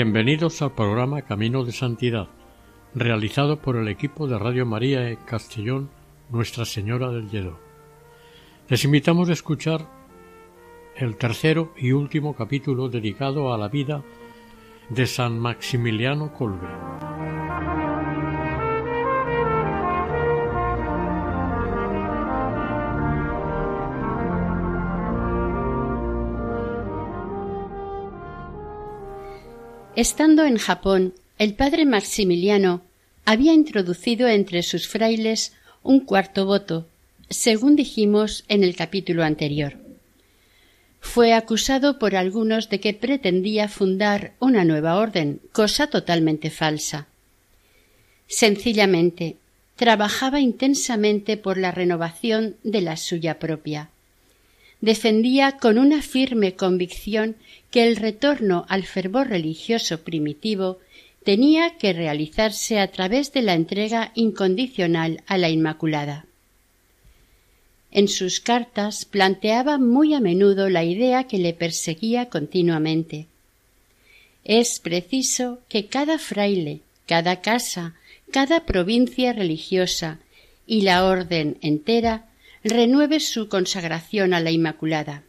Bienvenidos al programa Camino de Santidad, realizado por el equipo de Radio María de Castellón Nuestra Señora del Lledó. Les invitamos a escuchar el tercero y último capítulo dedicado a la vida de San Maximiliano Colbe. Estando en Japón, el padre Maximiliano había introducido entre sus frailes un cuarto voto, según dijimos en el capítulo anterior. Fue acusado por algunos de que pretendía fundar una nueva orden, cosa totalmente falsa. Sencillamente, trabajaba intensamente por la renovación de la suya propia defendía con una firme convicción que el retorno al fervor religioso primitivo tenía que realizarse a través de la entrega incondicional a la Inmaculada. En sus cartas planteaba muy a menudo la idea que le perseguía continuamente. Es preciso que cada fraile, cada casa, cada provincia religiosa y la orden entera renueve su consagración a la Inmaculada.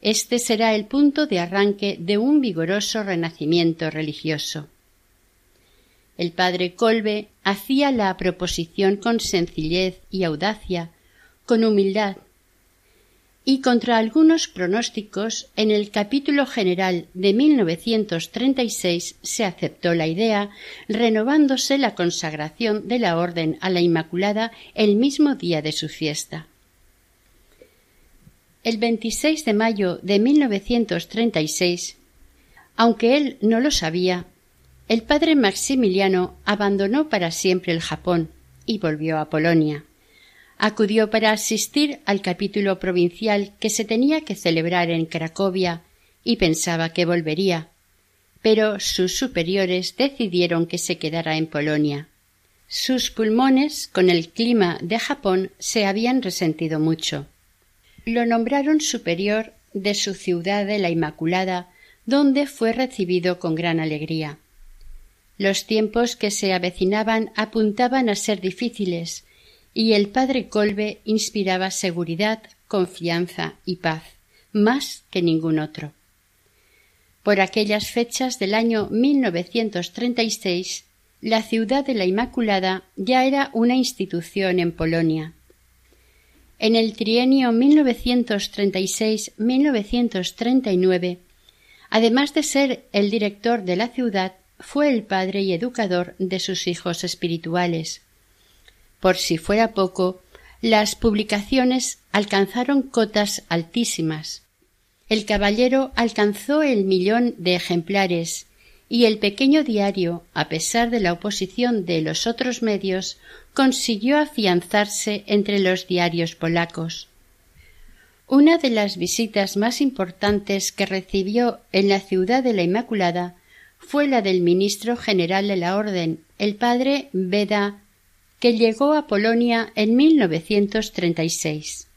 Este será el punto de arranque de un vigoroso renacimiento religioso. El padre Colbe hacía la proposición con sencillez y audacia, con humildad, y contra algunos pronósticos, en el capítulo general de 1936 se aceptó la idea, renovándose la consagración de la Orden a la Inmaculada el mismo día de su fiesta. El 26 de mayo de 1936, aunque él no lo sabía, el padre Maximiliano abandonó para siempre el Japón y volvió a Polonia acudió para asistir al capítulo provincial que se tenía que celebrar en Cracovia y pensaba que volvería, pero sus superiores decidieron que se quedara en Polonia. Sus pulmones, con el clima de Japón, se habían resentido mucho. Lo nombraron superior de su ciudad de la Inmaculada, donde fue recibido con gran alegría. Los tiempos que se avecinaban apuntaban a ser difíciles, y el padre Colbe inspiraba seguridad, confianza y paz, más que ningún otro. Por aquellas fechas del año 1936, la ciudad de la Inmaculada ya era una institución en Polonia. En el trienio 1936-1939, además de ser el director de la ciudad, fue el padre y educador de sus hijos espirituales. Por si fuera poco, las publicaciones alcanzaron cotas altísimas. El caballero alcanzó el millón de ejemplares y el pequeño diario, a pesar de la oposición de los otros medios, consiguió afianzarse entre los diarios polacos. Una de las visitas más importantes que recibió en la ciudad de la Inmaculada fue la del ministro general de la Orden, el padre Beda que llegó a Polonia en 1936.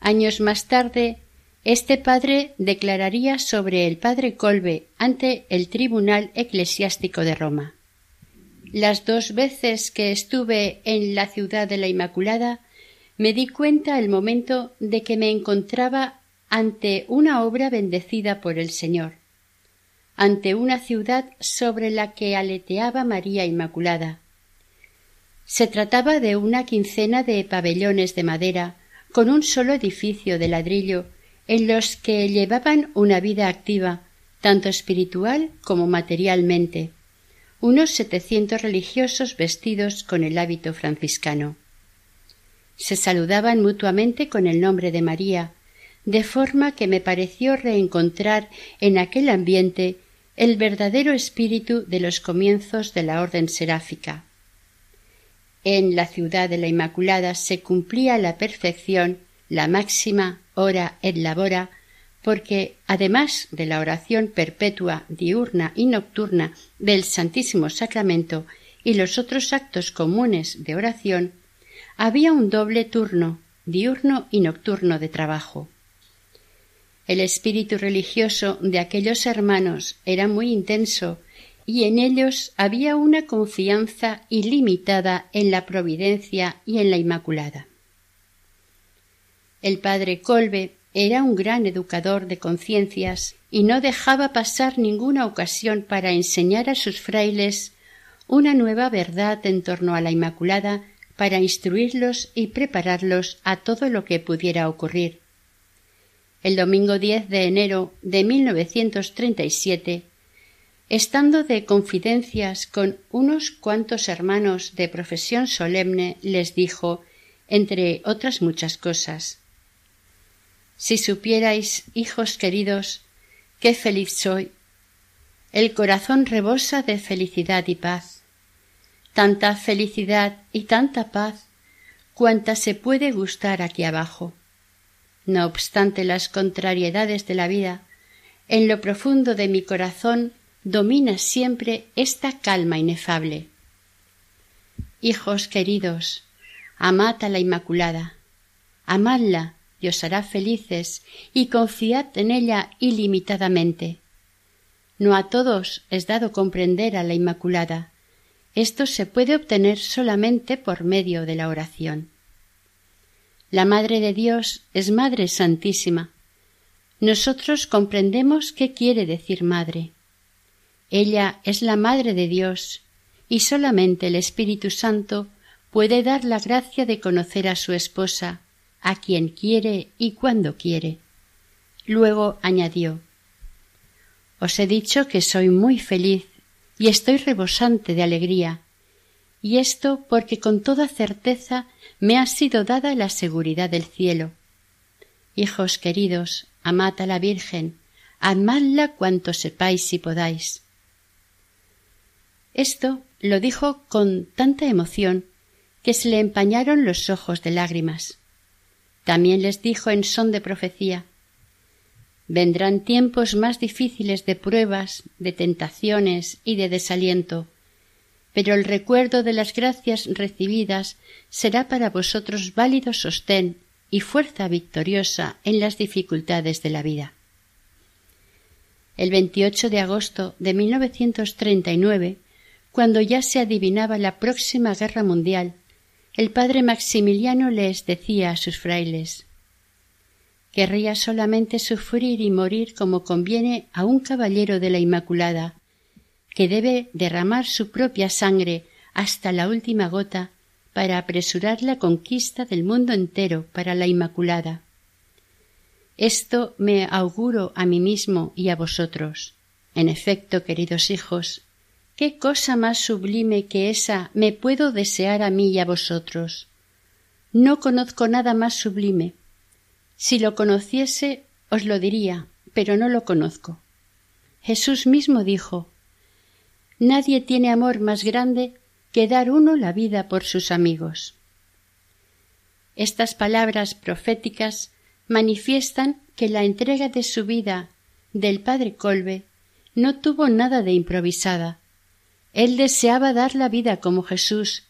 Años más tarde, este padre declararía sobre el padre Colbe ante el Tribunal Eclesiástico de Roma. Las dos veces que estuve en la ciudad de la Inmaculada me di cuenta el momento de que me encontraba ante una obra bendecida por el Señor, ante una ciudad sobre la que aleteaba María Inmaculada, se trataba de una quincena de pabellones de madera con un solo edificio de ladrillo en los que llevaban una vida activa, tanto espiritual como materialmente, unos setecientos religiosos vestidos con el hábito franciscano. Se saludaban mutuamente con el nombre de María, de forma que me pareció reencontrar en aquel ambiente el verdadero espíritu de los comienzos de la orden seráfica. En la ciudad de la Inmaculada se cumplía la perfección la máxima hora et labora, porque además de la oración perpetua diurna y nocturna del Santísimo Sacramento y los otros actos comunes de oración, había un doble turno diurno y nocturno de trabajo. El espíritu religioso de aquellos hermanos era muy intenso y en ellos había una confianza ilimitada en la providencia y en la Inmaculada. El padre Colbe era un gran educador de conciencias y no dejaba pasar ninguna ocasión para enseñar a sus frailes una nueva verdad en torno a la Inmaculada para instruirlos y prepararlos a todo lo que pudiera ocurrir. El domingo 10 de enero de 1937 Estando de confidencias con unos cuantos hermanos de profesión solemne, les dijo, entre otras muchas cosas, Si supierais, hijos queridos, qué feliz soy. El corazón rebosa de felicidad y paz. Tanta felicidad y tanta paz cuanta se puede gustar aquí abajo. No obstante las contrariedades de la vida, en lo profundo de mi corazón domina siempre esta calma inefable. Hijos queridos, amad a la Inmaculada, amadla y os hará felices y confiad en ella ilimitadamente. No a todos es dado comprender a la Inmaculada. Esto se puede obtener solamente por medio de la oración. La Madre de Dios es Madre Santísima. Nosotros comprendemos qué quiere decir Madre. Ella es la Madre de Dios, y solamente el Espíritu Santo puede dar la gracia de conocer a su esposa, a quien quiere y cuando quiere. Luego añadió Os he dicho que soy muy feliz y estoy rebosante de alegría, y esto porque con toda certeza me ha sido dada la seguridad del cielo. Hijos queridos, amad a la Virgen, amadla cuanto sepáis y podáis. Esto lo dijo con tanta emoción que se le empañaron los ojos de lágrimas. También les dijo en son de profecía Vendrán tiempos más difíciles de pruebas, de tentaciones y de desaliento, pero el recuerdo de las gracias recibidas será para vosotros válido sostén y fuerza victoriosa en las dificultades de la vida. El 28 de agosto de 1939 cuando ya se adivinaba la próxima guerra mundial, el padre Maximiliano les decía a sus frailes Querría solamente sufrir y morir como conviene a un caballero de la Inmaculada, que debe derramar su propia sangre hasta la última gota para apresurar la conquista del mundo entero para la Inmaculada. Esto me auguro a mí mismo y a vosotros. En efecto, queridos hijos, ¿Qué cosa más sublime que esa me puedo desear a mí y a vosotros? No conozco nada más sublime. Si lo conociese, os lo diría, pero no lo conozco. Jesús mismo dijo Nadie tiene amor más grande que dar uno la vida por sus amigos. Estas palabras proféticas manifiestan que la entrega de su vida del padre Colbe no tuvo nada de improvisada, él deseaba dar la vida como Jesús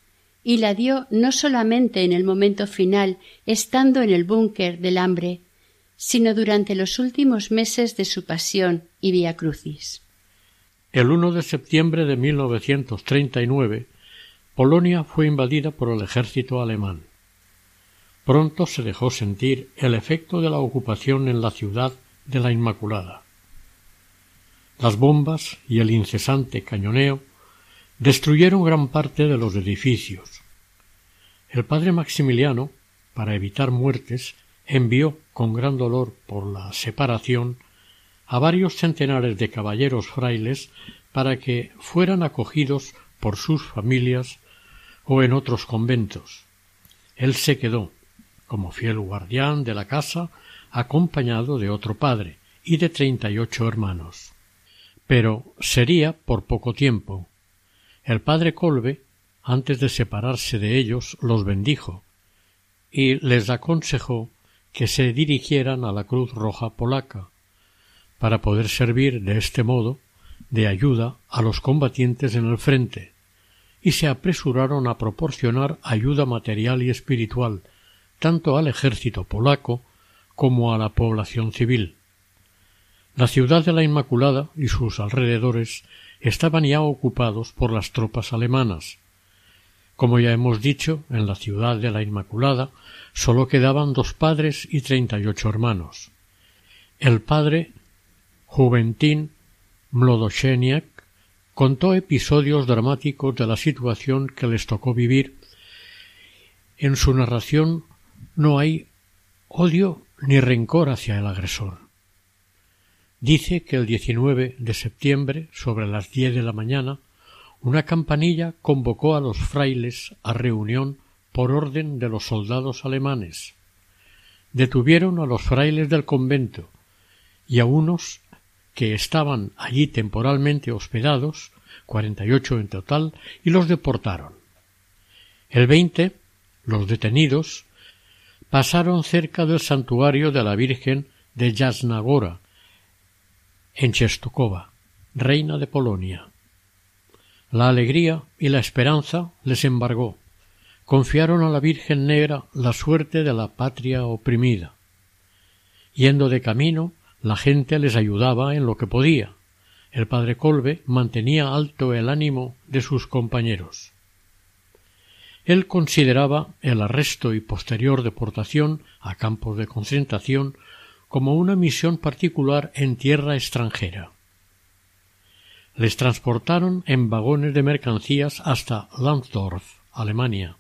y la dio no solamente en el momento final, estando en el búnker del hambre, sino durante los últimos meses de su pasión y vía crucis. El 1 de septiembre de 1939, Polonia fue invadida por el ejército alemán. Pronto se dejó sentir el efecto de la ocupación en la ciudad de la Inmaculada. Las bombas y el incesante cañoneo destruyeron gran parte de los edificios. El padre Maximiliano, para evitar muertes, envió, con gran dolor por la separación, a varios centenares de caballeros frailes para que fueran acogidos por sus familias o en otros conventos. Él se quedó, como fiel guardián de la casa, acompañado de otro padre y de treinta y ocho hermanos. Pero sería por poco tiempo. El padre Colbe, antes de separarse de ellos, los bendijo y les aconsejó que se dirigieran a la Cruz Roja polaca, para poder servir de este modo de ayuda a los combatientes en el frente, y se apresuraron a proporcionar ayuda material y espiritual tanto al ejército polaco como a la población civil. La ciudad de la Inmaculada y sus alrededores estaban ya ocupados por las tropas alemanas. Como ya hemos dicho, en la ciudad de la Inmaculada sólo quedaban dos padres y treinta y ocho hermanos. El padre Juventín Mlodosheniak contó episodios dramáticos de la situación que les tocó vivir. En su narración no hay odio ni rencor hacia el agresor. Dice que el 19 de septiembre, sobre las diez de la mañana, una campanilla convocó a los frailes a reunión por orden de los soldados alemanes. Detuvieron a los frailes del convento y a unos que estaban allí temporalmente hospedados, cuarenta y ocho en total, y los deportaron. El veinte, los detenidos, pasaron cerca del santuario de la Virgen de Jasnagora, en Chestokova, reina de Polonia. La alegría y la esperanza les embargó. Confiaron a la Virgen Negra la suerte de la patria oprimida. Yendo de camino, la gente les ayudaba en lo que podía. El padre Colbe mantenía alto el ánimo de sus compañeros. Él consideraba el arresto y posterior deportación a campos de concentración como una misión particular en tierra extranjera. Les transportaron en vagones de mercancías hasta Landsdorf, Alemania.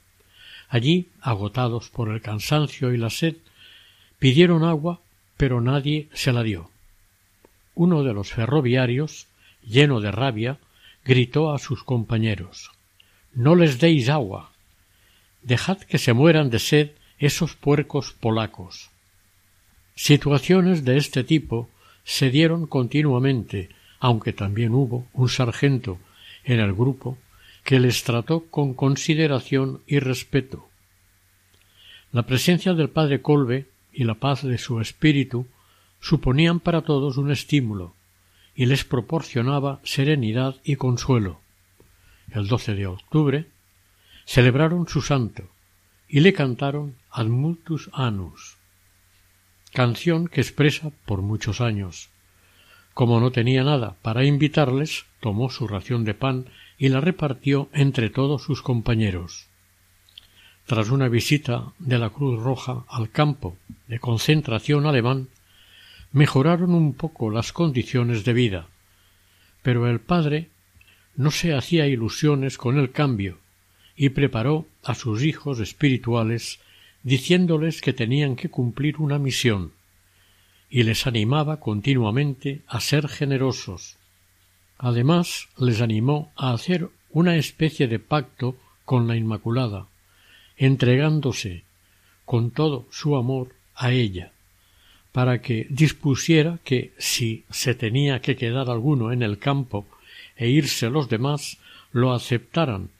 Allí, agotados por el cansancio y la sed, pidieron agua, pero nadie se la dio. Uno de los ferroviarios, lleno de rabia, gritó a sus compañeros No les deis agua. Dejad que se mueran de sed esos puercos polacos. Situaciones de este tipo se dieron continuamente, aunque también hubo un sargento en el grupo que les trató con consideración y respeto. La presencia del padre Colbe y la paz de su espíritu suponían para todos un estímulo y les proporcionaba serenidad y consuelo. El 12 de octubre celebraron su santo y le cantaron Ad multus canción que expresa por muchos años. Como no tenía nada para invitarles, tomó su ración de pan y la repartió entre todos sus compañeros. Tras una visita de la Cruz Roja al campo de concentración alemán, mejoraron un poco las condiciones de vida, pero el padre no se hacía ilusiones con el cambio y preparó a sus hijos espirituales diciéndoles que tenían que cumplir una misión y les animaba continuamente a ser generosos. Además les animó a hacer una especie de pacto con la Inmaculada, entregándose con todo su amor a ella, para que dispusiera que si se tenía que quedar alguno en el campo e irse los demás, lo aceptaran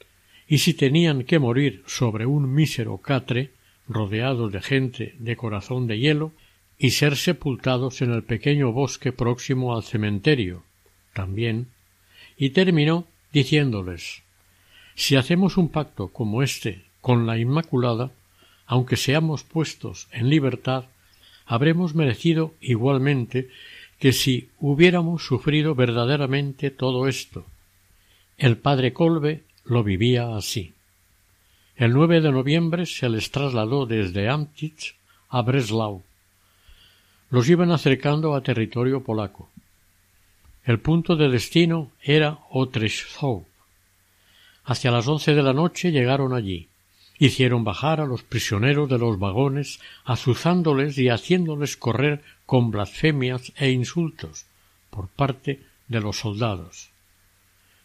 y si tenían que morir sobre un mísero catre, rodeados de gente de corazón de hielo, y ser sepultados en el pequeño bosque próximo al cementerio, también, y terminó diciéndoles Si hacemos un pacto como este con la Inmaculada, aunque seamos puestos en libertad, habremos merecido igualmente que si hubiéramos sufrido verdaderamente todo esto. El padre Colbe lo vivía así. El 9 de noviembre se les trasladó desde Amtich a Breslau. Los iban acercando a territorio polaco. El punto de destino era Otreszów. Hacia las once de la noche llegaron allí. Hicieron bajar a los prisioneros de los vagones, azuzándoles y haciéndoles correr con blasfemias e insultos, por parte de los soldados.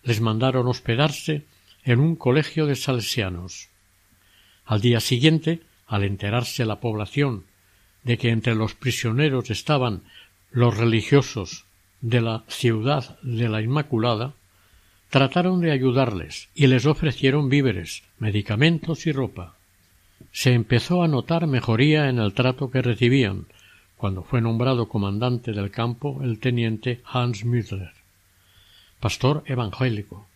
Les mandaron hospedarse en un colegio de salesianos. Al día siguiente, al enterarse la población de que entre los prisioneros estaban los religiosos de la ciudad de la Inmaculada, trataron de ayudarles y les ofrecieron víveres, medicamentos y ropa. Se empezó a notar mejoría en el trato que recibían, cuando fue nombrado comandante del campo el teniente Hans Müller, pastor evangélico,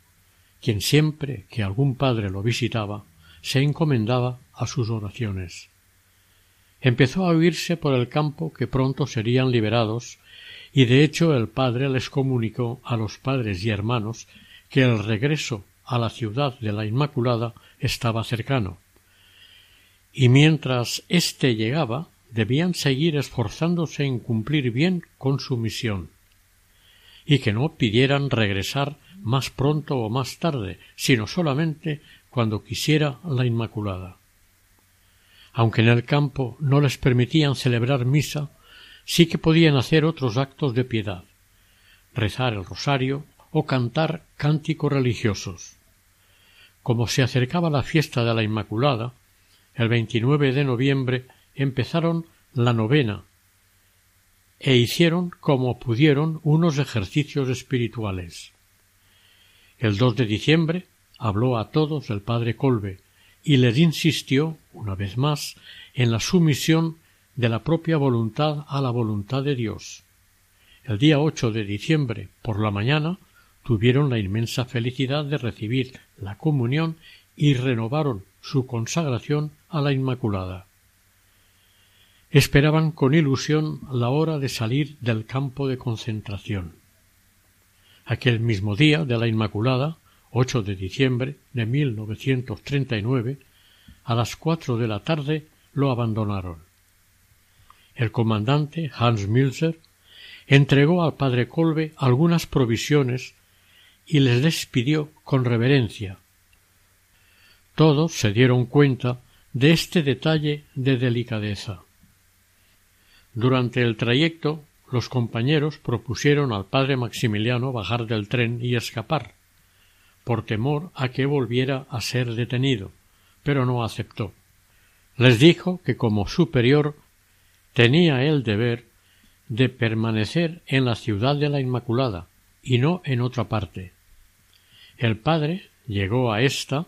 quien siempre que algún padre lo visitaba se encomendaba a sus oraciones. Empezó a oírse por el campo que pronto serían liberados y de hecho el padre les comunicó a los padres y hermanos que el regreso a la ciudad de la Inmaculada estaba cercano. Y mientras éste llegaba, debían seguir esforzándose en cumplir bien con su misión, y que no pidieran regresar más pronto o más tarde, sino solamente cuando quisiera la Inmaculada. Aunque en el campo no les permitían celebrar misa, sí que podían hacer otros actos de piedad, rezar el rosario o cantar cánticos religiosos. Como se acercaba la fiesta de la Inmaculada, el 29 de noviembre empezaron la novena e hicieron como pudieron unos ejercicios espirituales. El 2 de diciembre habló a todos el padre Colbe y les insistió, una vez más, en la sumisión de la propia voluntad a la voluntad de Dios. El día 8 de diciembre, por la mañana, tuvieron la inmensa felicidad de recibir la comunión y renovaron su consagración a la Inmaculada. Esperaban con ilusión la hora de salir del campo de concentración. Aquel mismo día de la Inmaculada, 8 de diciembre de 1939, a las cuatro de la tarde lo abandonaron. El comandante Hans Milzer entregó al padre Kolbe algunas provisiones y les despidió con reverencia. Todos se dieron cuenta de este detalle de delicadeza. Durante el trayecto los compañeros propusieron al padre Maximiliano bajar del tren y escapar, por temor a que volviera a ser detenido, pero no aceptó. Les dijo que como superior tenía el deber de permanecer en la ciudad de la Inmaculada y no en otra parte. El padre llegó a ésta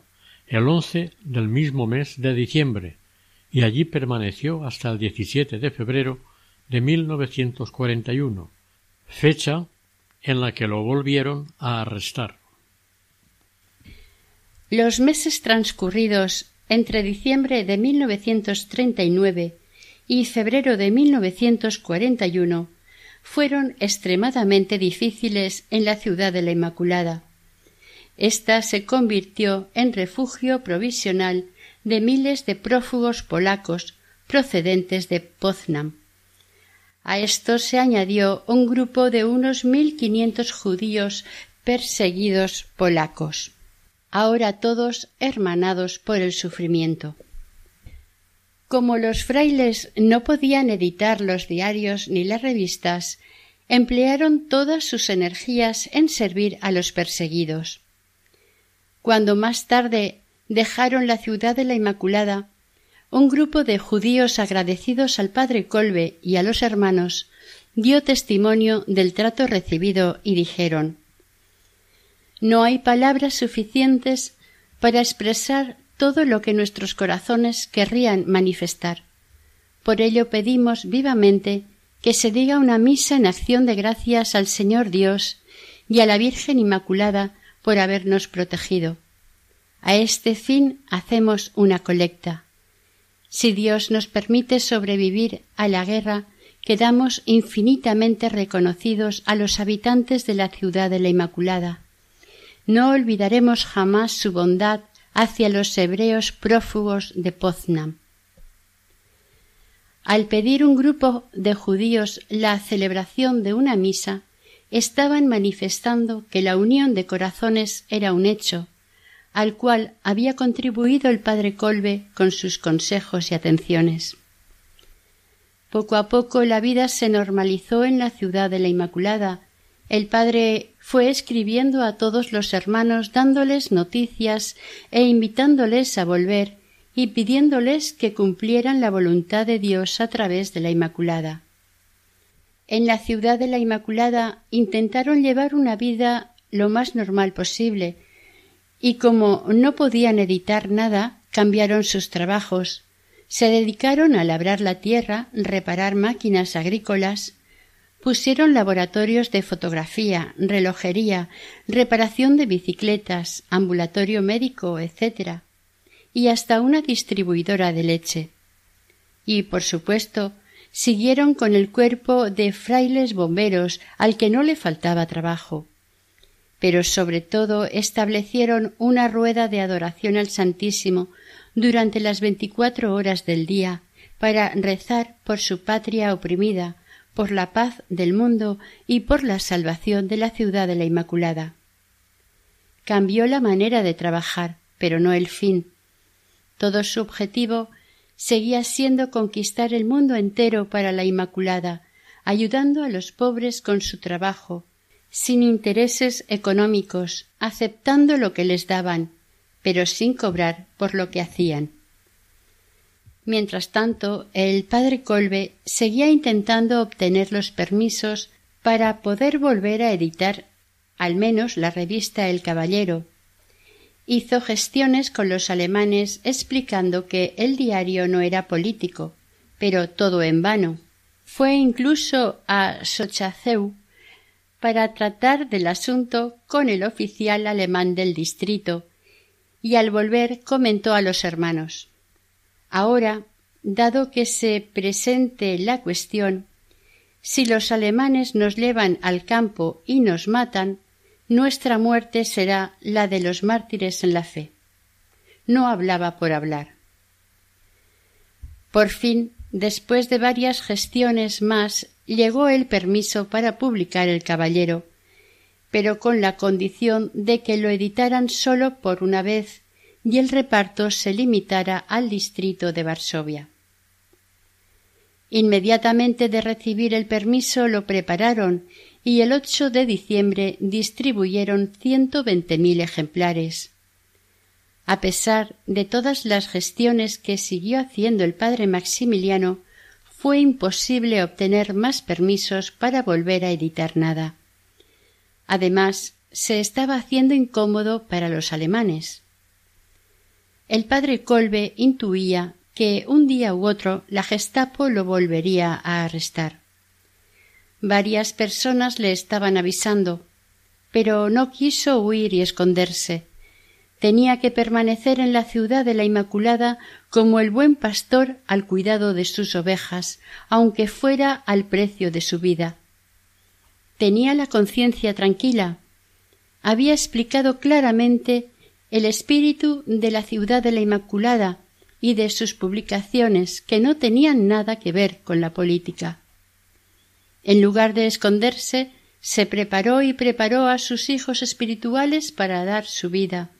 el once del mismo mes de diciembre y allí permaneció hasta el 17 de febrero de 1941, fecha en la que lo volvieron a arrestar. Los meses transcurridos entre diciembre de 1939 y febrero de 1941 fueron extremadamente difíciles en la ciudad de la Inmaculada. Esta se convirtió en refugio provisional de miles de prófugos polacos procedentes de Poznam. A esto se añadió un grupo de unos mil quinientos judíos perseguidos polacos ahora todos hermanados por el sufrimiento. Como los frailes no podían editar los diarios ni las revistas, emplearon todas sus energías en servir a los perseguidos. Cuando más tarde dejaron la ciudad de la Inmaculada, un grupo de judíos agradecidos al padre Colbe y a los hermanos dio testimonio del trato recibido y dijeron no hay palabras suficientes para expresar todo lo que nuestros corazones querrían manifestar. Por ello pedimos vivamente que se diga una misa en acción de gracias al Señor Dios y a la Virgen Inmaculada por habernos protegido. A este fin hacemos una colecta. Si Dios nos permite sobrevivir a la guerra, quedamos infinitamente reconocidos a los habitantes de la ciudad de la Inmaculada no olvidaremos jamás su bondad hacia los hebreos prófugos de Poznam. Al pedir un grupo de judíos la celebración de una misa, estaban manifestando que la unión de corazones era un hecho, al cual había contribuido el padre Colbe con sus consejos y atenciones. Poco a poco la vida se normalizó en la ciudad de la Inmaculada el padre fue escribiendo a todos los hermanos dándoles noticias e invitándoles a volver y pidiéndoles que cumplieran la voluntad de Dios a través de la Inmaculada. En la ciudad de la Inmaculada intentaron llevar una vida lo más normal posible, y como no podían editar nada, cambiaron sus trabajos, se dedicaron a labrar la tierra, reparar máquinas agrícolas, pusieron laboratorios de fotografía, relojería, reparación de bicicletas, ambulatorio médico, etc. y hasta una distribuidora de leche. Y, por supuesto, siguieron con el cuerpo de frailes bomberos al que no le faltaba trabajo. Pero sobre todo establecieron una rueda de adoración al Santísimo durante las veinticuatro horas del día para rezar por su patria oprimida, por la paz del mundo y por la salvación de la ciudad de la Inmaculada. Cambió la manera de trabajar, pero no el fin. Todo su objetivo seguía siendo conquistar el mundo entero para la Inmaculada, ayudando a los pobres con su trabajo, sin intereses económicos, aceptando lo que les daban, pero sin cobrar por lo que hacían. Mientras tanto, el padre Colbe seguía intentando obtener los permisos para poder volver a editar al menos la revista El Caballero. Hizo gestiones con los alemanes explicando que el diario no era político, pero todo en vano. Fue incluso a Sochaceu para tratar del asunto con el oficial alemán del distrito, y al volver comentó a los hermanos Ahora, dado que se presente la cuestión, si los alemanes nos llevan al campo y nos matan, nuestra muerte será la de los mártires en la fe. No hablaba por hablar. Por fin, después de varias gestiones más, llegó el permiso para publicar El Caballero, pero con la condición de que lo editaran sólo por una vez y el reparto se limitara al distrito de Varsovia. Inmediatamente de recibir el permiso lo prepararon y el 8 de diciembre distribuyeron ciento veinte mil ejemplares. A pesar de todas las gestiones que siguió haciendo el padre Maximiliano, fue imposible obtener más permisos para volver a editar nada. Además, se estaba haciendo incómodo para los alemanes. El padre Kolbe intuía que un día u otro la Gestapo lo volvería a arrestar. Varias personas le estaban avisando, pero no quiso huir y esconderse. Tenía que permanecer en la ciudad de la Inmaculada como el buen pastor al cuidado de sus ovejas, aunque fuera al precio de su vida. Tenía la conciencia tranquila. Había explicado claramente el espíritu de la ciudad de la Inmaculada y de sus publicaciones que no tenían nada que ver con la política. En lugar de esconderse, se preparó y preparó a sus hijos espirituales para dar su vida.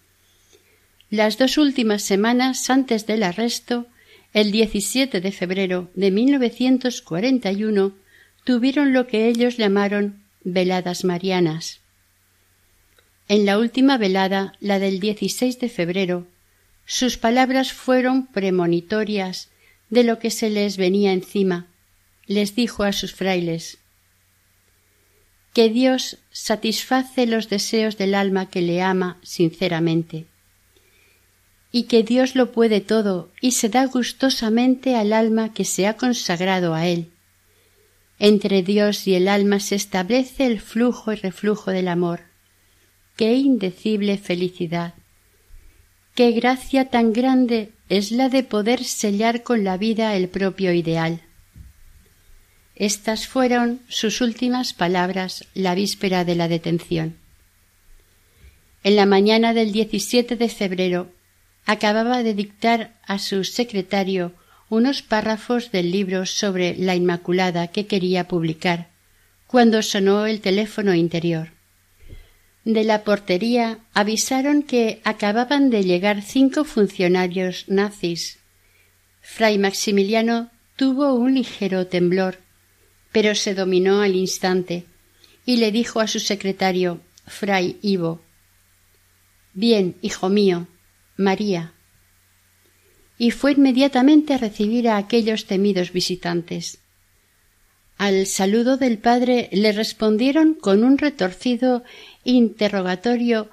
Las dos últimas semanas antes del arresto, el 17 de febrero de 1941, tuvieron lo que ellos llamaron veladas marianas. En la última velada, la del 16 de febrero, sus palabras fueron premonitorias de lo que se les venía encima. Les dijo a sus frailes que Dios satisface los deseos del alma que le ama sinceramente, y que Dios lo puede todo y se da gustosamente al alma que se ha consagrado a Él. Entre Dios y el alma se establece el flujo y reflujo del amor qué indecible felicidad. Qué gracia tan grande es la de poder sellar con la vida el propio ideal. Estas fueron sus últimas palabras la víspera de la detención. En la mañana del 17 de febrero acababa de dictar a su secretario unos párrafos del libro sobre la Inmaculada que quería publicar, cuando sonó el teléfono interior de la portería avisaron que acababan de llegar cinco funcionarios nazis. Fray Maximiliano tuvo un ligero temblor, pero se dominó al instante, y le dijo a su secretario, Fray Ivo Bien, hijo mío, María. Y fue inmediatamente a recibir a aquellos temidos visitantes. Al saludo del padre le respondieron con un retorcido interrogatorio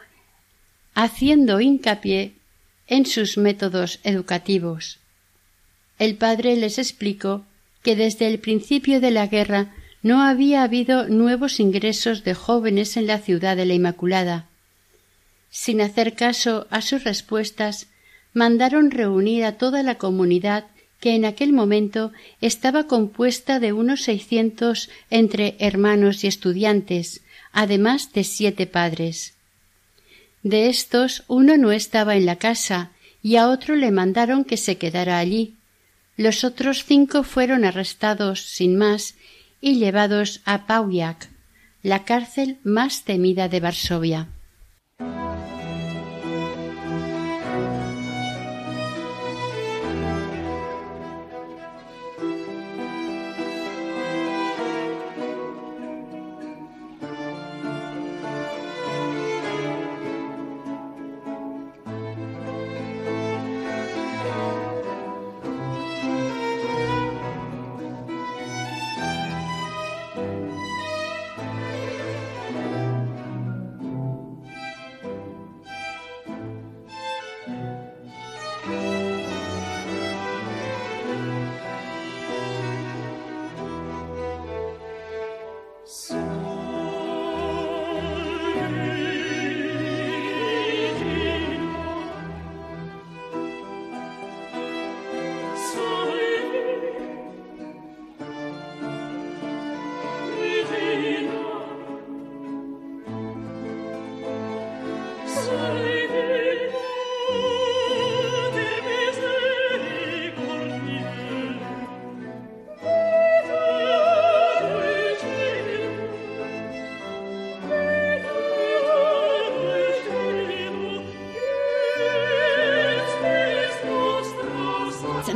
haciendo hincapié en sus métodos educativos. El padre les explicó que desde el principio de la guerra no había habido nuevos ingresos de jóvenes en la ciudad de la Inmaculada. Sin hacer caso a sus respuestas, mandaron reunir a toda la comunidad que en aquel momento estaba compuesta de unos seiscientos entre hermanos y estudiantes, además de siete padres. De estos uno no estaba en la casa y a otro le mandaron que se quedara allí. Los otros cinco fueron arrestados sin más y llevados a Pauiak, la cárcel más temida de Varsovia.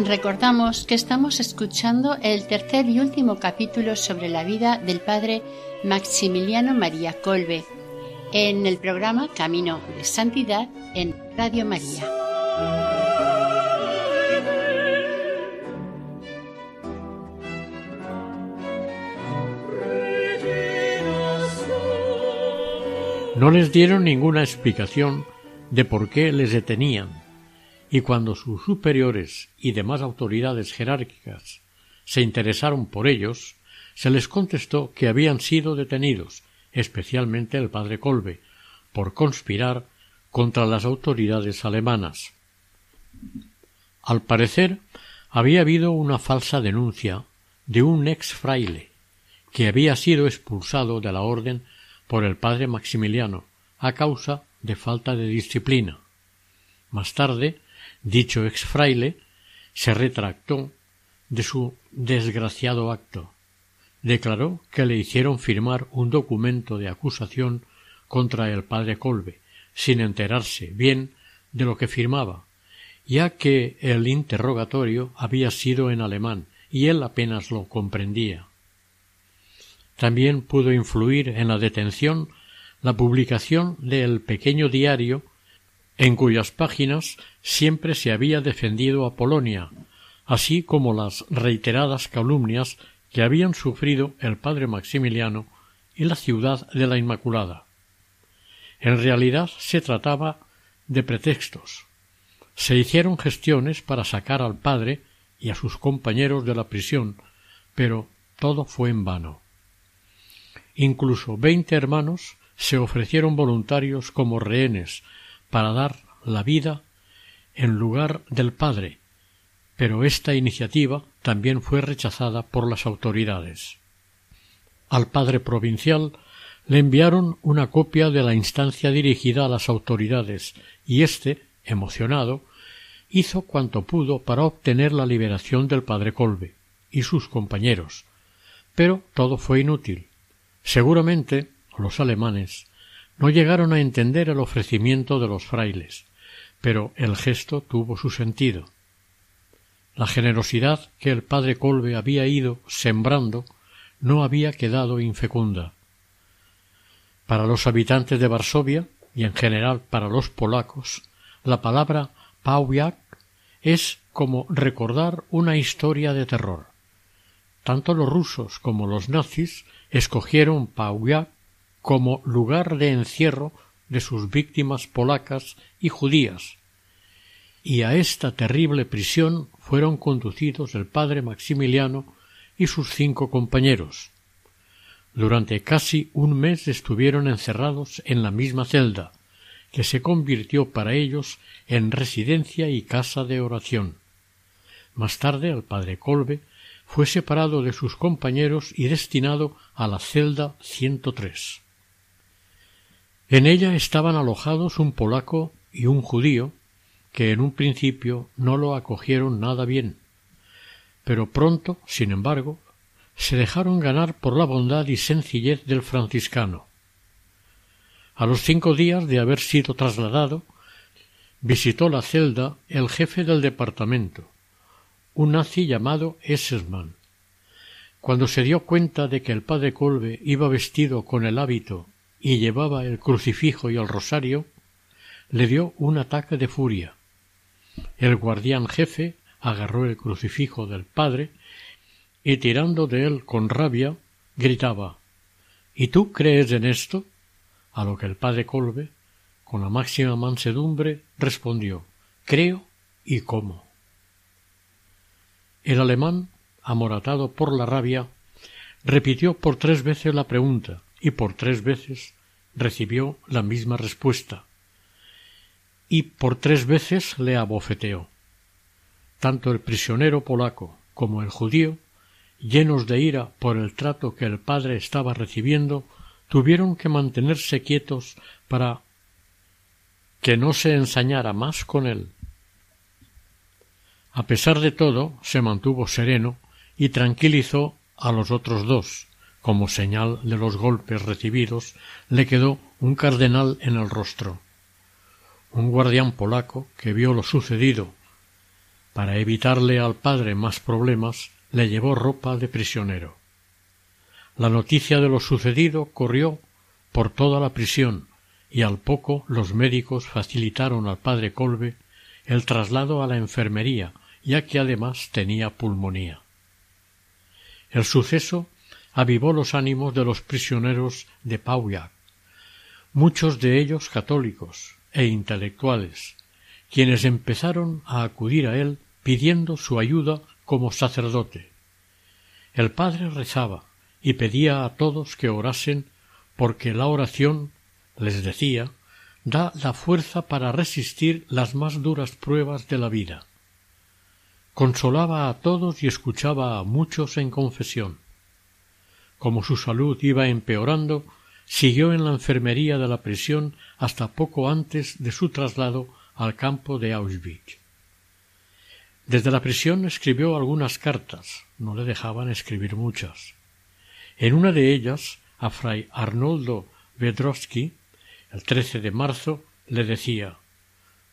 Recordamos que estamos escuchando el tercer y último capítulo sobre la vida del padre Maximiliano María Colbe en el programa Camino de Santidad en Radio María. No les dieron ninguna explicación de por qué les detenían y cuando sus superiores y demás autoridades jerárquicas se interesaron por ellos, se les contestó que habían sido detenidos, especialmente el padre Colbe, por conspirar contra las autoridades alemanas. Al parecer, había habido una falsa denuncia de un ex fraile que había sido expulsado de la orden por el padre Maximiliano a causa de falta de disciplina. Más tarde, Dicho ex fraile se retractó de su desgraciado acto. Declaró que le hicieron firmar un documento de acusación contra el padre Colbe, sin enterarse bien de lo que firmaba, ya que el interrogatorio había sido en alemán y él apenas lo comprendía. También pudo influir en la detención la publicación del pequeño diario en cuyas páginas siempre se había defendido a Polonia, así como las reiteradas calumnias que habían sufrido el padre Maximiliano y la ciudad de la Inmaculada. En realidad se trataba de pretextos. Se hicieron gestiones para sacar al padre y a sus compañeros de la prisión, pero todo fue en vano. Incluso veinte hermanos se ofrecieron voluntarios como rehenes para dar la vida en lugar del padre, pero esta iniciativa también fue rechazada por las autoridades. Al padre provincial le enviaron una copia de la instancia dirigida a las autoridades y éste, emocionado, hizo cuanto pudo para obtener la liberación del padre Colbe y sus compañeros, pero todo fue inútil. Seguramente los alemanes no llegaron a entender el ofrecimiento de los frailes, pero el gesto tuvo su sentido. La generosidad que el padre Colbe había ido sembrando no había quedado infecunda. Para los habitantes de Varsovia y en general para los polacos, la palabra Pauwiak es como recordar una historia de terror. Tanto los rusos como los nazis escogieron Pauwiak como lugar de encierro de sus víctimas polacas y judías, y a esta terrible prisión fueron conducidos el padre Maximiliano y sus cinco compañeros. Durante casi un mes estuvieron encerrados en la misma celda, que se convirtió para ellos en residencia y casa de oración. Más tarde el padre Colbe fue separado de sus compañeros y destinado a la celda 103. En ella estaban alojados un polaco y un judío, que en un principio no lo acogieron nada bien, pero pronto, sin embargo, se dejaron ganar por la bondad y sencillez del franciscano. A los cinco días de haber sido trasladado, visitó la celda el jefe del departamento, un nazi llamado Essesman. Cuando se dio cuenta de que el padre Colbe iba vestido con el hábito y llevaba el crucifijo y el rosario, le dio un ataque de furia. El guardián jefe agarró el crucifijo del padre y tirando de él con rabia gritaba ¿Y tú crees en esto? a lo que el padre Colbe, con la máxima mansedumbre, respondió Creo y cómo. El alemán, amoratado por la rabia, repitió por tres veces la pregunta y por tres veces recibió la misma respuesta y por tres veces le abofeteó. Tanto el prisionero polaco como el judío, llenos de ira por el trato que el padre estaba recibiendo, tuvieron que mantenerse quietos para que no se ensañara más con él. A pesar de todo, se mantuvo sereno y tranquilizó a los otros dos, como señal de los golpes recibidos, le quedó un cardenal en el rostro. Un guardián polaco, que vio lo sucedido, para evitarle al padre más problemas, le llevó ropa de prisionero. La noticia de lo sucedido corrió por toda la prisión y al poco los médicos facilitaron al padre Colbe el traslado a la enfermería, ya que además tenía pulmonía. El suceso avivó los ánimos de los prisioneros de Pauillac, muchos de ellos católicos e intelectuales, quienes empezaron a acudir a él pidiendo su ayuda como sacerdote. El padre rezaba y pedía a todos que orasen porque la oración, les decía, da la fuerza para resistir las más duras pruebas de la vida. Consolaba a todos y escuchaba a muchos en confesión. Como su salud iba empeorando, siguió en la enfermería de la prisión hasta poco antes de su traslado al campo de Auschwitz. Desde la prisión escribió algunas cartas, no le dejaban escribir muchas. En una de ellas, a fray Arnoldo Vedrowski, el 13 de marzo, le decía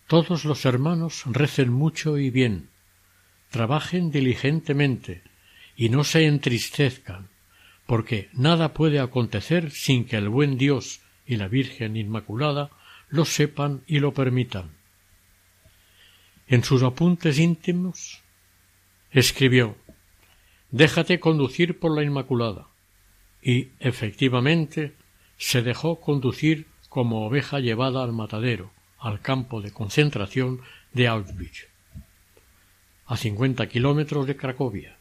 Todos los hermanos recen mucho y bien, trabajen diligentemente y no se entristezcan, porque nada puede acontecer sin que el buen Dios y la Virgen Inmaculada lo sepan y lo permitan. En sus apuntes íntimos escribió Déjate conducir por la Inmaculada. Y efectivamente se dejó conducir como oveja llevada al matadero, al campo de concentración de Auschwitz, a cincuenta kilómetros de Cracovia.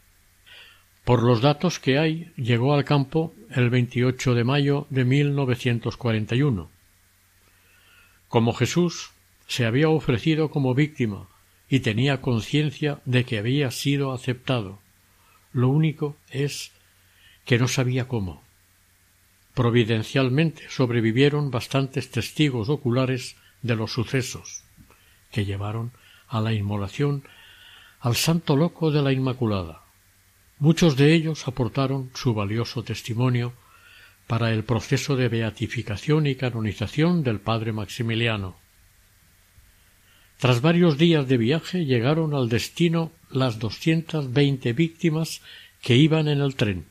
Por los datos que hay, llegó al campo el 28 de mayo de 1941. Como Jesús se había ofrecido como víctima y tenía conciencia de que había sido aceptado, lo único es que no sabía cómo. Providencialmente sobrevivieron bastantes testigos oculares de los sucesos que llevaron a la inmolación al santo loco de la Inmaculada. Muchos de ellos aportaron su valioso testimonio para el proceso de beatificación y canonización del padre Maximiliano. Tras varios días de viaje llegaron al destino las doscientas veinte víctimas que iban en el tren.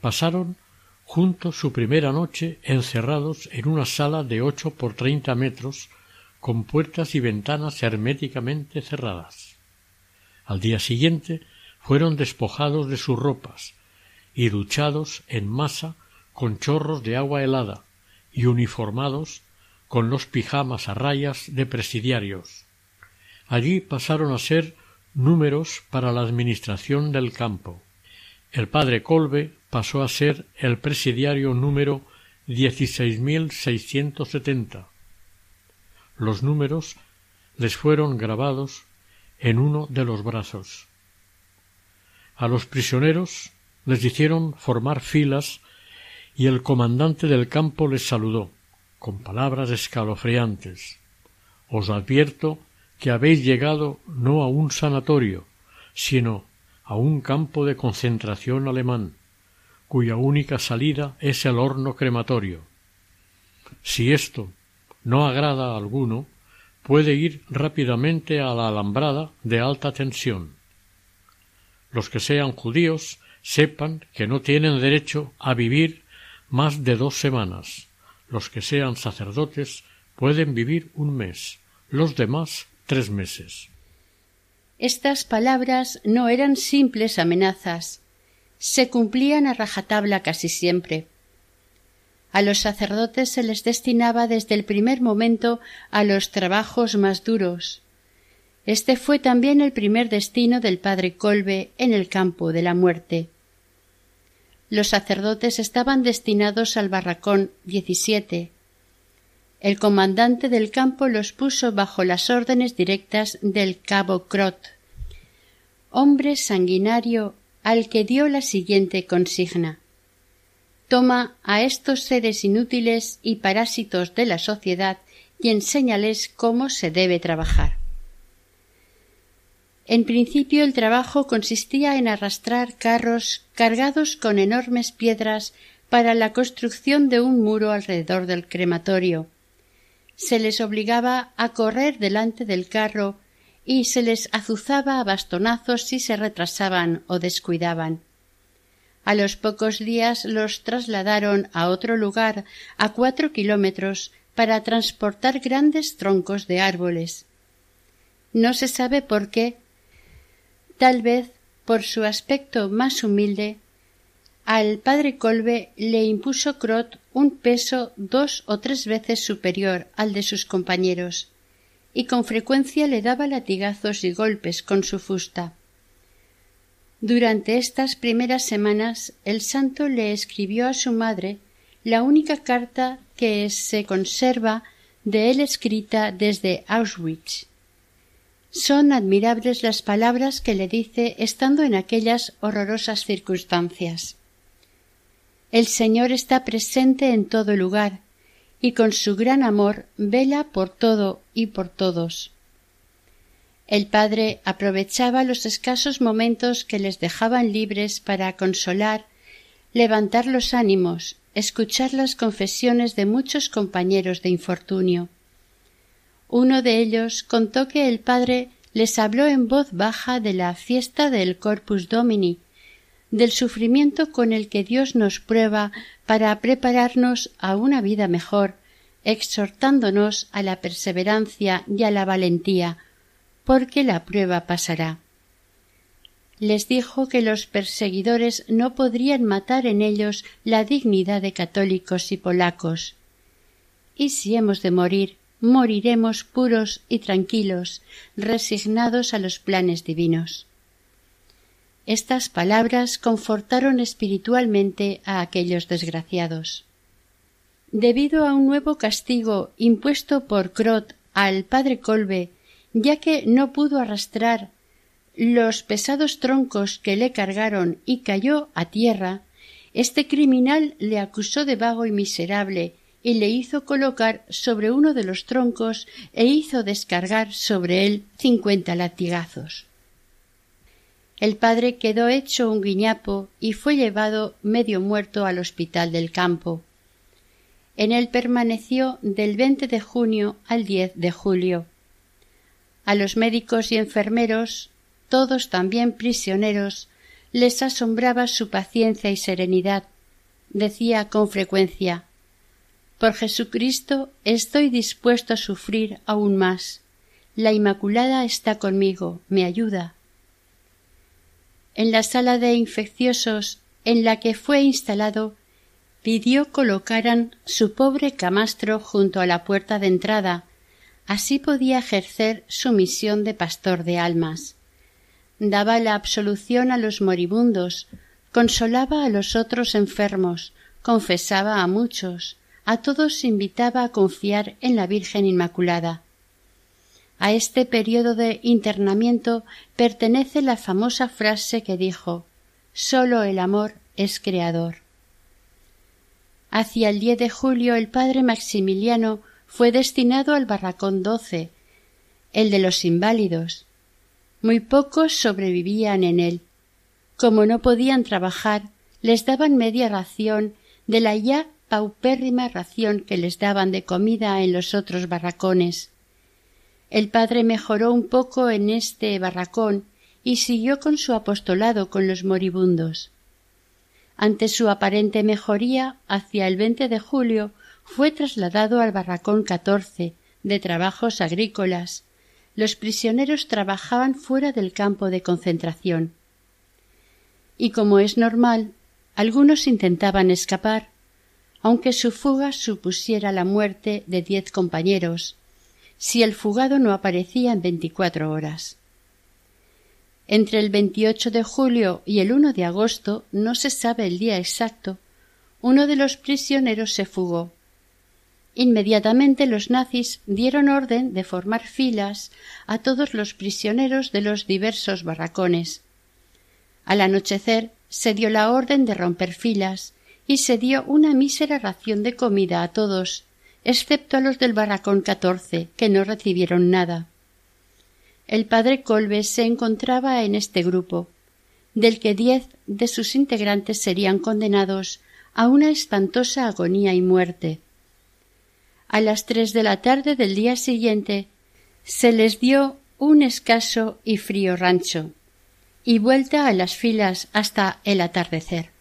Pasaron juntos su primera noche encerrados en una sala de ocho por treinta metros con puertas y ventanas herméticamente cerradas. Al día siguiente fueron despojados de sus ropas y duchados en masa con chorros de agua helada y uniformados con los pijamas a rayas de presidiarios. Allí pasaron a ser números para la administración del campo. El padre Colbe pasó a ser el presidiario número 16.670. Los números les fueron grabados en uno de los brazos. A los prisioneros les hicieron formar filas y el comandante del campo les saludó con palabras escalofriantes. Os advierto que habéis llegado no a un sanatorio, sino a un campo de concentración alemán, cuya única salida es el horno crematorio. Si esto no agrada a alguno, puede ir rápidamente a la alambrada de alta tensión. Los que sean judíos sepan que no tienen derecho a vivir más de dos semanas. Los que sean sacerdotes pueden vivir un mes, los demás tres meses. Estas palabras no eran simples amenazas, se cumplían a rajatabla casi siempre. A los sacerdotes se les destinaba desde el primer momento a los trabajos más duros. Este fue también el primer destino del padre Colbe en el campo de la muerte. Los sacerdotes estaban destinados al barracón 17, el comandante del campo los puso bajo las órdenes directas del cabo Crot, hombre sanguinario al que dio la siguiente consigna Toma a estos seres inútiles y parásitos de la sociedad y enséñales cómo se debe trabajar. En principio el trabajo consistía en arrastrar carros cargados con enormes piedras para la construcción de un muro alrededor del crematorio, se les obligaba a correr delante del carro y se les azuzaba a bastonazos si se retrasaban o descuidaban. A los pocos días los trasladaron a otro lugar a cuatro kilómetros para transportar grandes troncos de árboles. No se sabe por qué, tal vez por su aspecto más humilde, al padre Colbe le impuso Crot un peso dos o tres veces superior al de sus compañeros, y con frecuencia le daba latigazos y golpes con su fusta. Durante estas primeras semanas el santo le escribió a su madre la única carta que se conserva de él escrita desde Auschwitz. Son admirables las palabras que le dice estando en aquellas horrorosas circunstancias. El Señor está presente en todo lugar, y con su gran amor vela por todo y por todos. El padre aprovechaba los escasos momentos que les dejaban libres para consolar, levantar los ánimos, escuchar las confesiones de muchos compañeros de infortunio. Uno de ellos contó que el padre les habló en voz baja de la fiesta del Corpus Domini, del sufrimiento con el que Dios nos prueba para prepararnos a una vida mejor, exhortándonos a la perseverancia y a la valentía, porque la prueba pasará. Les dijo que los perseguidores no podrían matar en ellos la dignidad de católicos y polacos. Y si hemos de morir, moriremos puros y tranquilos, resignados a los planes divinos. Estas palabras confortaron espiritualmente a aquellos desgraciados. Debido a un nuevo castigo impuesto por Crot al padre Colbe, ya que no pudo arrastrar los pesados troncos que le cargaron y cayó a tierra, este criminal le acusó de vago y miserable y le hizo colocar sobre uno de los troncos e hizo descargar sobre él cincuenta latigazos. El padre quedó hecho un guiñapo y fue llevado medio muerto al hospital del campo. En él permaneció del 20 de junio al 10 de julio. A los médicos y enfermeros, todos también prisioneros, les asombraba su paciencia y serenidad, decía con frecuencia Por Jesucristo estoy dispuesto a sufrir aún más. La Inmaculada está conmigo, me ayuda. En la sala de infecciosos en la que fue instalado, pidió colocaran su pobre camastro junto a la puerta de entrada, así podía ejercer su misión de pastor de almas. Daba la absolución a los moribundos, consolaba a los otros enfermos, confesaba a muchos, a todos invitaba a confiar en la Virgen Inmaculada. A este periodo de internamiento pertenece la famosa frase que dijo Sólo el amor es creador. Hacia el 10 de julio el padre Maximiliano fue destinado al barracón 12, el de los inválidos. Muy pocos sobrevivían en él. Como no podían trabajar, les daban media ración de la ya paupérrima ración que les daban de comida en los otros barracones. El padre mejoró un poco en este barracón y siguió con su apostolado con los moribundos. Ante su aparente mejoría, hacia el 20 de julio fue trasladado al barracón 14 de trabajos agrícolas. Los prisioneros trabajaban fuera del campo de concentración. Y como es normal, algunos intentaban escapar, aunque su fuga supusiera la muerte de diez compañeros, si el fugado no aparecía en veinticuatro horas. Entre el 28 de julio y el 1 de agosto, no se sabe el día exacto, uno de los prisioneros se fugó. Inmediatamente los nazis dieron orden de formar filas a todos los prisioneros de los diversos barracones. Al anochecer se dio la orden de romper filas y se dio una mísera ración de comida a todos, excepto a los del barracón catorce, que no recibieron nada. El padre Colbes se encontraba en este grupo, del que diez de sus integrantes serían condenados a una espantosa agonía y muerte. A las tres de la tarde del día siguiente se les dio un escaso y frío rancho y vuelta a las filas hasta el atardecer.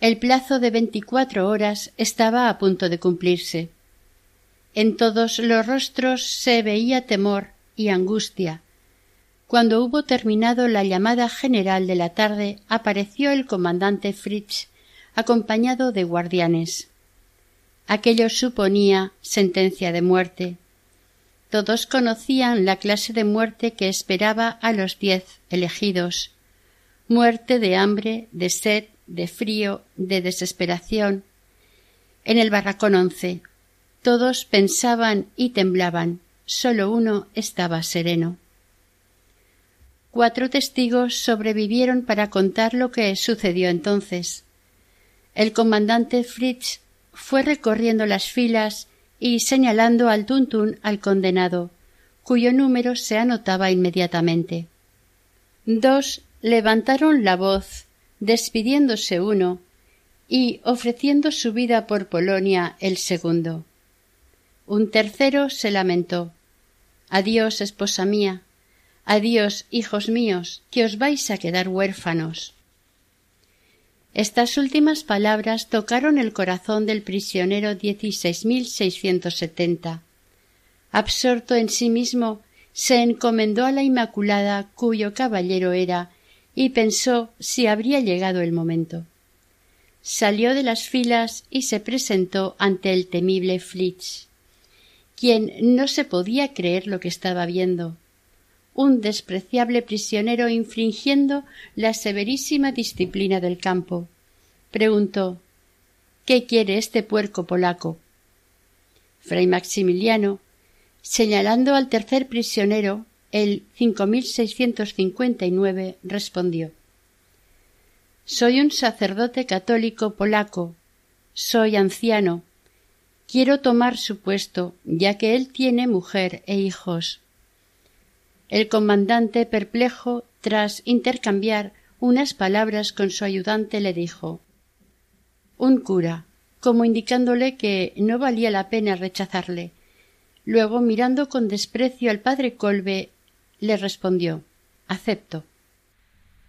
El plazo de veinticuatro horas estaba a punto de cumplirse. En todos los rostros se veía temor y angustia. Cuando hubo terminado la llamada general de la tarde, apareció el comandante Fritz, acompañado de guardianes. Aquello suponía sentencia de muerte. Todos conocían la clase de muerte que esperaba a los diez elegidos muerte de hambre, de sed, de frío, de desesperación. En el barracón once todos pensaban y temblaban sólo uno estaba sereno. Cuatro testigos sobrevivieron para contar lo que sucedió entonces. El comandante Fritz fue recorriendo las filas y señalando al tuntún al condenado, cuyo número se anotaba inmediatamente. Dos levantaron la voz, despidiéndose uno y ofreciendo su vida por Polonia el segundo. Un tercero se lamentó. Adiós, esposa mía. Adiós, hijos míos, que os vais a quedar huérfanos. Estas últimas palabras tocaron el corazón del prisionero dieciséis mil seiscientos setenta. Absorto en sí mismo, se encomendó a la Inmaculada cuyo caballero era y pensó si habría llegado el momento. Salió de las filas y se presentó ante el temible Flitz quien no se podía creer lo que estaba viendo. Un despreciable prisionero infringiendo la severísima disciplina del campo. Preguntó ¿Qué quiere este puerco polaco? Fray Maximiliano, señalando al tercer prisionero, el 5659, respondió Soy un sacerdote católico polaco. Soy anciano Quiero tomar su puesto, ya que él tiene mujer e hijos. El comandante, perplejo, tras intercambiar unas palabras con su ayudante, le dijo Un cura, como indicándole que no valía la pena rechazarle. Luego, mirando con desprecio al padre Colbe, le respondió Acepto.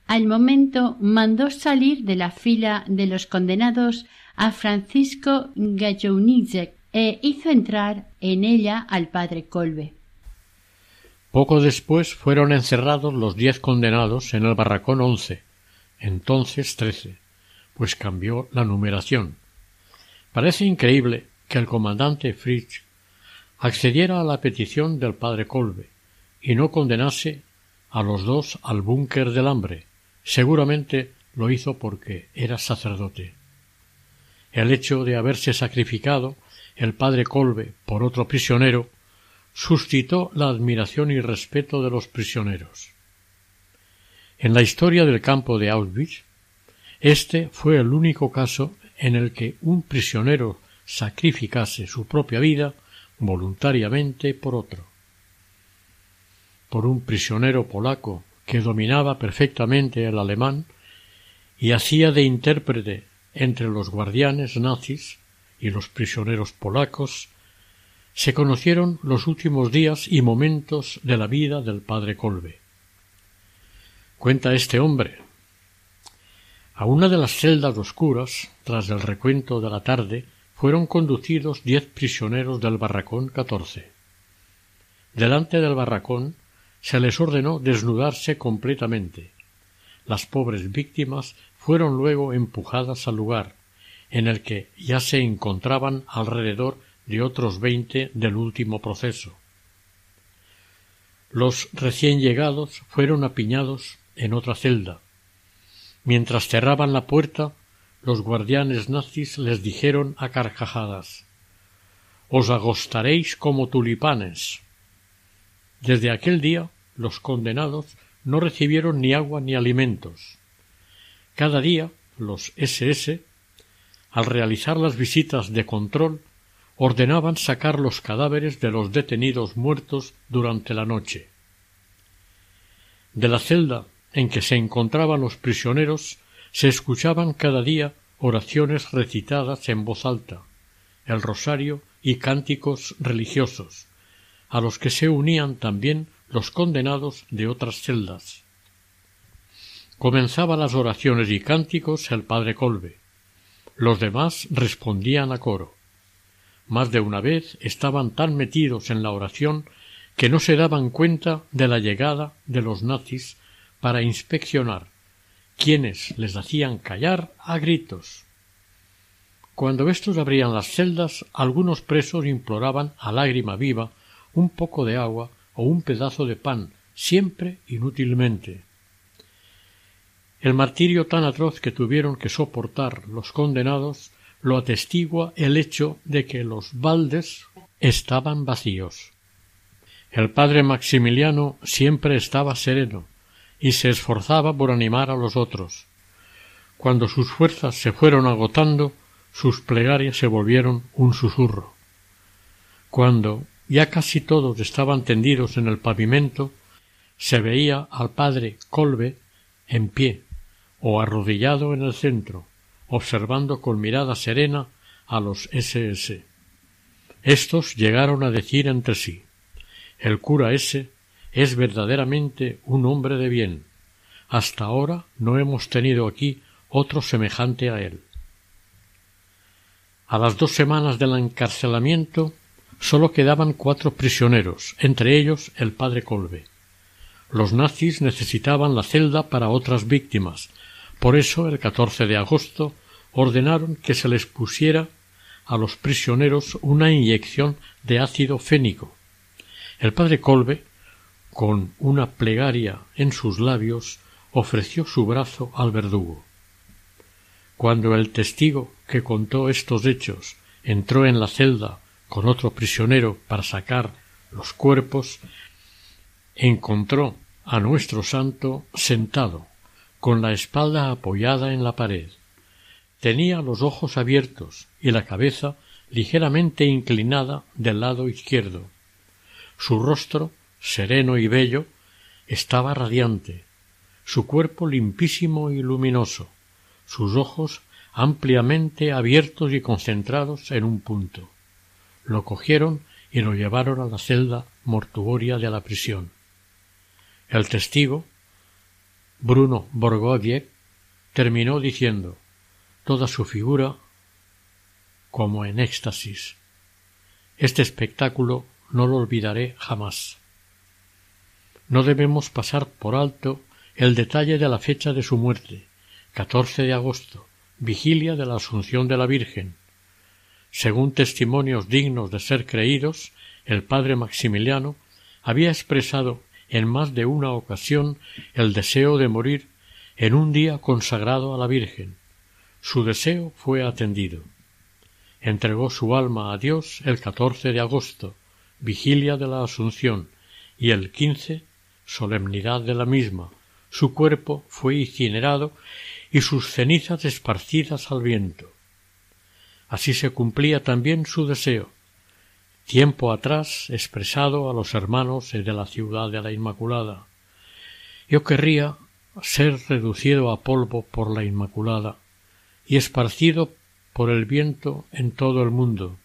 al momento mandó salir de la fila de los condenados a Francisco Gajounizek e hizo entrar en ella al padre Colbe. Poco después fueron encerrados los diez condenados en el barracón once, entonces trece, pues cambió la numeración. Parece increíble que el comandante Fritz accediera a la petición del padre Colbe y no condenase a los dos al búnker del hambre. Seguramente lo hizo porque era sacerdote. El hecho de haberse sacrificado el padre Colbe por otro prisionero suscitó la admiración y respeto de los prisioneros. En la historia del campo de Auschwitz, este fue el único caso en el que un prisionero sacrificase su propia vida voluntariamente por otro. Por un prisionero polaco que dominaba perfectamente el alemán y hacía de intérprete entre los guardianes nazis y los prisioneros polacos, se conocieron los últimos días y momentos de la vida del padre Colbe. Cuenta este hombre. A una de las celdas oscuras, tras el recuento de la tarde, fueron conducidos diez prisioneros del barracón catorce. Delante del barracón se les ordenó desnudarse completamente. Las pobres víctimas fueron luego empujadas al lugar, en el que ya se encontraban alrededor de otros veinte del último proceso. Los recién llegados fueron apiñados en otra celda. Mientras cerraban la puerta, los guardianes nazis les dijeron a carcajadas Os agostaréis como tulipanes. Desde aquel día los condenados no recibieron ni agua ni alimentos. Cada día los SS, al realizar las visitas de control, ordenaban sacar los cadáveres de los detenidos muertos durante la noche. De la celda en que se encontraban los prisioneros se escuchaban cada día oraciones recitadas en voz alta, el rosario y cánticos religiosos, a los que se unían también los condenados de otras celdas. Comenzaba las oraciones y cánticos el padre Colbe. Los demás respondían a coro. Más de una vez estaban tan metidos en la oración que no se daban cuenta de la llegada de los nazis para inspeccionar quienes les hacían callar a gritos. Cuando éstos abrían las celdas, algunos presos imploraban a lágrima viva un poco de agua o un pedazo de pan, siempre inútilmente. El martirio tan atroz que tuvieron que soportar los condenados lo atestigua el hecho de que los baldes estaban vacíos. El padre Maximiliano siempre estaba sereno y se esforzaba por animar a los otros. Cuando sus fuerzas se fueron agotando, sus plegarias se volvieron un susurro. Cuando, ya casi todos estaban tendidos en el pavimento, se veía al padre Colbe en pie o arrodillado en el centro, observando con mirada serena a los SS. Estos llegaron a decir entre sí el cura ese es verdaderamente un hombre de bien. Hasta ahora no hemos tenido aquí otro semejante a él. A las dos semanas del encarcelamiento Sólo quedaban cuatro prisioneros, entre ellos el padre Colbe. Los nazis necesitaban la celda para otras víctimas. Por eso, el 14 de agosto, ordenaron que se les pusiera a los prisioneros una inyección de ácido fénico. El padre Colbe, con una plegaria en sus labios, ofreció su brazo al verdugo. Cuando el testigo que contó estos hechos entró en la celda con otro prisionero para sacar los cuerpos, encontró a nuestro santo sentado, con la espalda apoyada en la pared. Tenía los ojos abiertos y la cabeza ligeramente inclinada del lado izquierdo. Su rostro, sereno y bello, estaba radiante, su cuerpo limpísimo y luminoso, sus ojos ampliamente abiertos y concentrados en un punto lo cogieron y lo llevaron a la celda mortuoria de la prisión. El testigo, Bruno Borgoviec, terminó diciendo toda su figura como en éxtasis. Este espectáculo no lo olvidaré jamás. No debemos pasar por alto el detalle de la fecha de su muerte, 14 de agosto, vigilia de la Asunción de la Virgen. Según testimonios dignos de ser creídos, el padre Maximiliano había expresado en más de una ocasión el deseo de morir en un día consagrado a la Virgen. Su deseo fue atendido. Entregó su alma a Dios el 14 de agosto, vigilia de la Asunción, y el quince, solemnidad de la misma. Su cuerpo fue incinerado y sus cenizas esparcidas al viento. Así se cumplía también su deseo, tiempo atrás expresado a los hermanos de la ciudad de la Inmaculada. Yo querría ser reducido a polvo por la Inmaculada y esparcido por el viento en todo el mundo.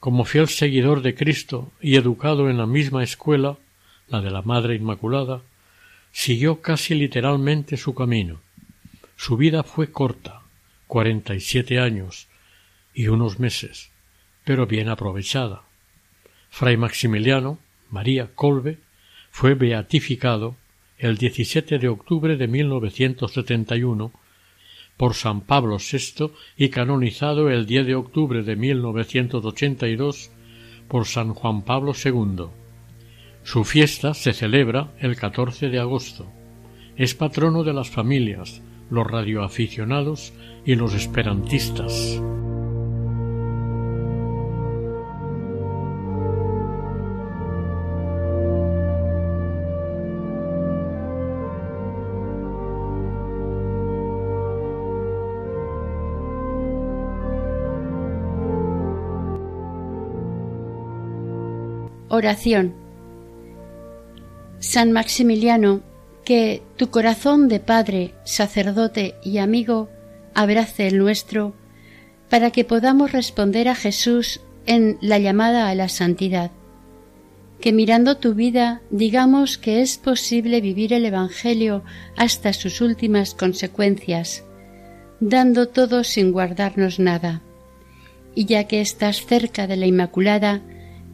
Como fiel seguidor de Cristo y educado en la misma escuela, la de la Madre Inmaculada, siguió casi literalmente su camino. Su vida fue corta, cuarenta y siete años y unos meses pero bien aprovechada. Fray Maximiliano María Colbe fue beatificado el 17 de octubre de 1971 por San Pablo VI y canonizado el 10 de octubre de 1982 por San Juan Pablo II. Su fiesta se celebra el 14 de agosto. Es patrono de las familias, los radioaficionados y los esperantistas. Oración. San Maximiliano, que tu corazón de Padre, sacerdote y amigo abrace el nuestro, para que podamos responder a Jesús en la llamada a la santidad. Que mirando tu vida digamos que es posible vivir el Evangelio hasta sus últimas consecuencias, dando todo sin guardarnos nada. Y ya que estás cerca de la Inmaculada,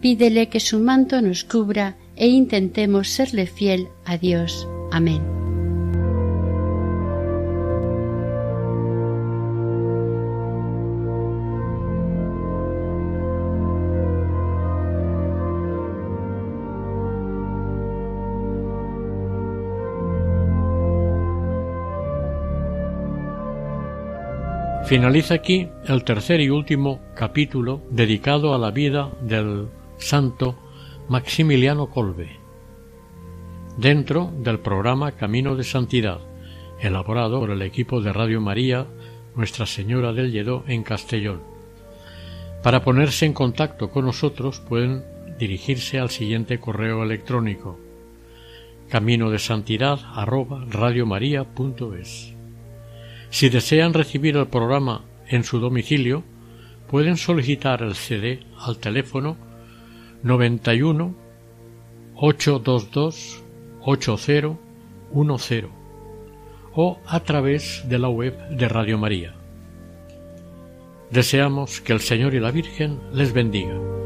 Pídele que su manto nos cubra e intentemos serle fiel a Dios. Amén. Finaliza aquí el tercer y último capítulo dedicado a la vida del Santo Maximiliano Colbe, dentro del programa Camino de Santidad, elaborado por el equipo de Radio María Nuestra Señora del Lledó en Castellón. Para ponerse en contacto con nosotros pueden dirigirse al siguiente correo electrónico camino de santidad Si desean recibir el programa en su domicilio, pueden solicitar el CD al teléfono 91 822 8010 o a través de la web de Radio María. Deseamos que el Señor y la Virgen les bendiga.